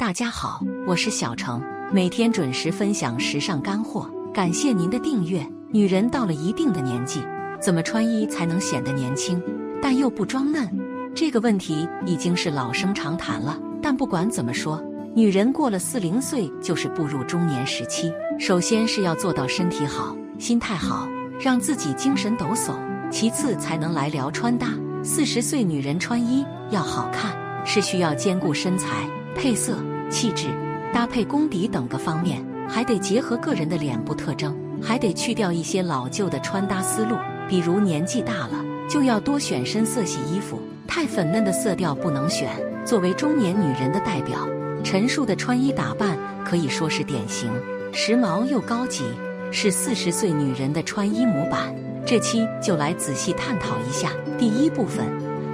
大家好，我是小程，每天准时分享时尚干货，感谢您的订阅。女人到了一定的年纪，怎么穿衣才能显得年轻，但又不装嫩？这个问题已经是老生常谈了。但不管怎么说，女人过了四零岁就是步入中年时期，首先是要做到身体好、心态好，让自己精神抖擞；其次才能来聊穿搭。四十岁女人穿衣要好看，是需要兼顾身材、配色。气质、搭配功底等个方面，还得结合个人的脸部特征，还得去掉一些老旧的穿搭思路。比如年纪大了，就要多选深色系衣服，太粉嫩的色调不能选。作为中年女人的代表，陈数的穿衣打扮可以说是典型，时髦又高级，是四十岁女人的穿衣模板。这期就来仔细探讨一下。第一部分，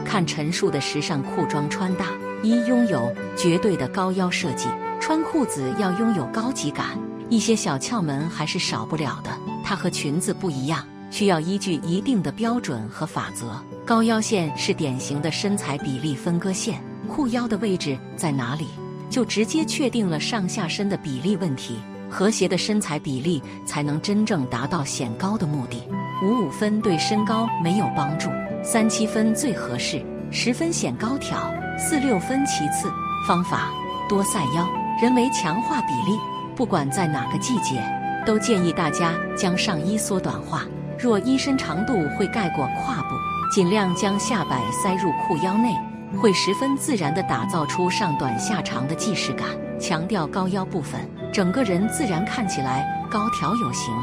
看陈数的时尚裤装穿搭。一拥有绝对的高腰设计，穿裤子要拥有高级感，一些小窍门还是少不了的。它和裙子不一样，需要依据一定的标准和法则。高腰线是典型的身材比例分割线，裤腰的位置在哪里，就直接确定了上下身的比例问题。和谐的身材比例才能真正达到显高的目的。五五分对身高没有帮助，三七分最合适，十分显高挑。四六分其次，方法多晒腰，人为强化比例。不管在哪个季节，都建议大家将上衣缩短化。若衣身长度会盖过胯部，尽量将下摆塞入裤腰内，会十分自然地打造出上短下长的既视感。强调高腰部分，整个人自然看起来高挑有型。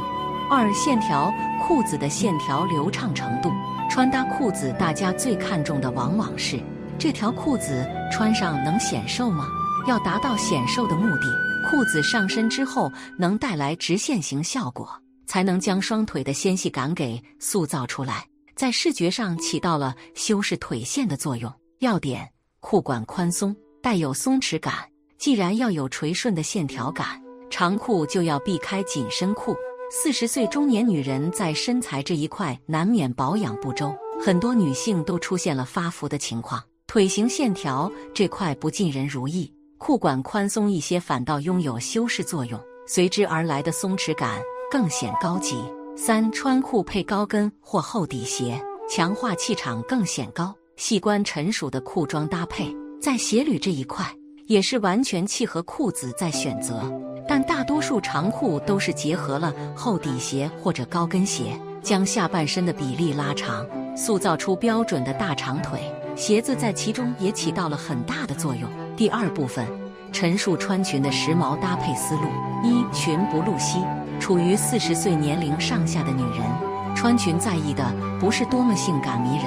二线条裤子的线条流畅程度，穿搭裤子大家最看重的往往是。这条裤子穿上能显瘦吗？要达到显瘦的目的，裤子上身之后能带来直线型效果，才能将双腿的纤细感给塑造出来，在视觉上起到了修饰腿线的作用。要点：裤管宽松，带有松弛感。既然要有垂顺的线条感，长裤就要避开紧身裤。四十岁中年女人在身材这一块难免保养不周，很多女性都出现了发福的情况。腿型线条这块不尽人如意，裤管宽松一些反倒拥有修饰作用，随之而来的松弛感更显高级。三穿裤配高跟或厚底鞋，强化气场更显高。细观成熟的裤装搭配，在鞋履这一块也是完全契合裤子在选择，但大多数长裤都是结合了厚底鞋或者高跟鞋，将下半身的比例拉长，塑造出标准的大长腿。鞋子在其中也起到了很大的作用。第二部分，陈述穿裙的时髦搭配思路：一、裙不露膝。处于四十岁年龄上下的女人，穿裙在意的不是多么性感迷人，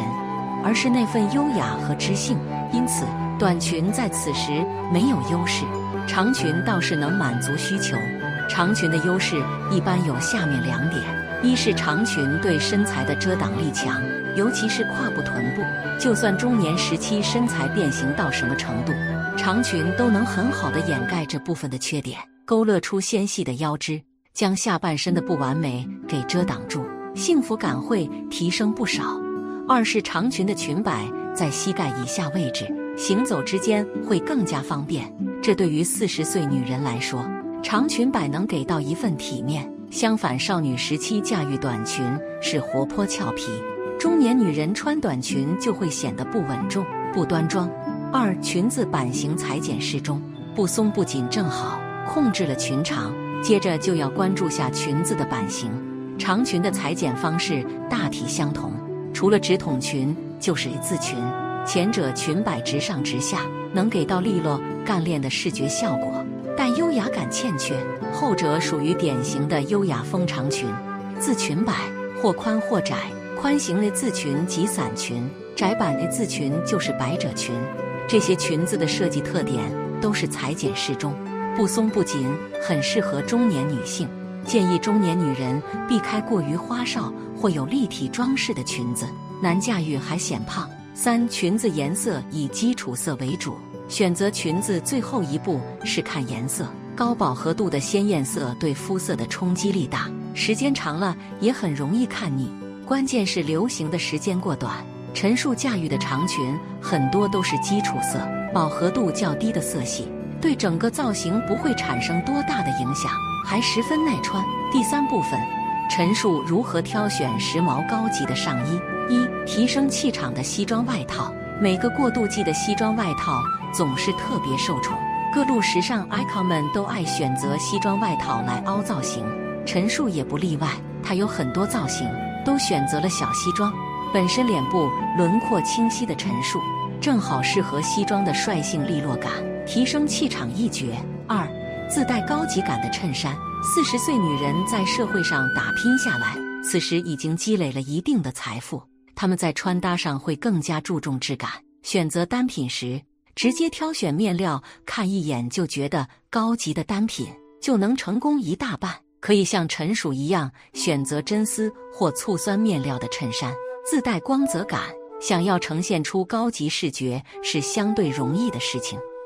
而是那份优雅和知性。因此，短裙在此时没有优势，长裙倒是能满足需求。长裙的优势一般有下面两点：一是长裙对身材的遮挡力强。尤其是胯部、臀部，就算中年时期身材变形到什么程度，长裙都能很好的掩盖这部分的缺点，勾勒出纤细的腰肢，将下半身的不完美给遮挡住，幸福感会提升不少。二是长裙的裙摆在膝盖以下位置，行走之间会更加方便。这对于四十岁女人来说，长裙摆能给到一份体面。相反，少女时期驾驭短裙是活泼俏皮。中年女人穿短裙就会显得不稳重、不端庄。二，裙子版型裁剪适中，不松不紧，正好控制了裙长。接着就要关注下裙子的版型，长裙的裁剪方式大体相同，除了直筒裙就是一字裙，前者裙摆直上直下，能给到利落干练的视觉效果，但优雅感欠缺；后者属于典型的优雅风长裙，字裙摆或宽或窄。宽型的字裙及伞裙，窄版的字裙就是百褶裙。这些裙子的设计特点都是裁剪适中，不松不紧，很适合中年女性。建议中年女人避开过于花哨或有立体装饰的裙子，难驾驭还显胖。三、裙子颜色以基础色为主，选择裙子最后一步是看颜色。高饱和度的鲜艳色对肤色的冲击力大，时间长了也很容易看腻。关键是流行的时间过短。陈数驾驭的长裙很多都是基础色，饱和度较低的色系，对整个造型不会产生多大的影响，还十分耐穿。第三部分，陈数如何挑选时髦高级的上衣。一、提升气场的西装外套。每个过渡季的西装外套总是特别受宠，各路时尚 icon 们都爱选择西装外套来凹造型，陈数也不例外。他有很多造型都选择了小西装，本身脸部轮廓清晰的陈数，正好适合西装的率性利落感，提升气场一绝。二、自带高级感的衬衫。四十岁女人在社会上打拼下来，此时已经积累了一定的财富。他们在穿搭上会更加注重质感，选择单品时直接挑选面料，看一眼就觉得高级的单品就能成功一大半。可以像陈鼠一样选择真丝或醋酸面料的衬衫，自带光泽感。想要呈现出高级视觉是相对容易的事情。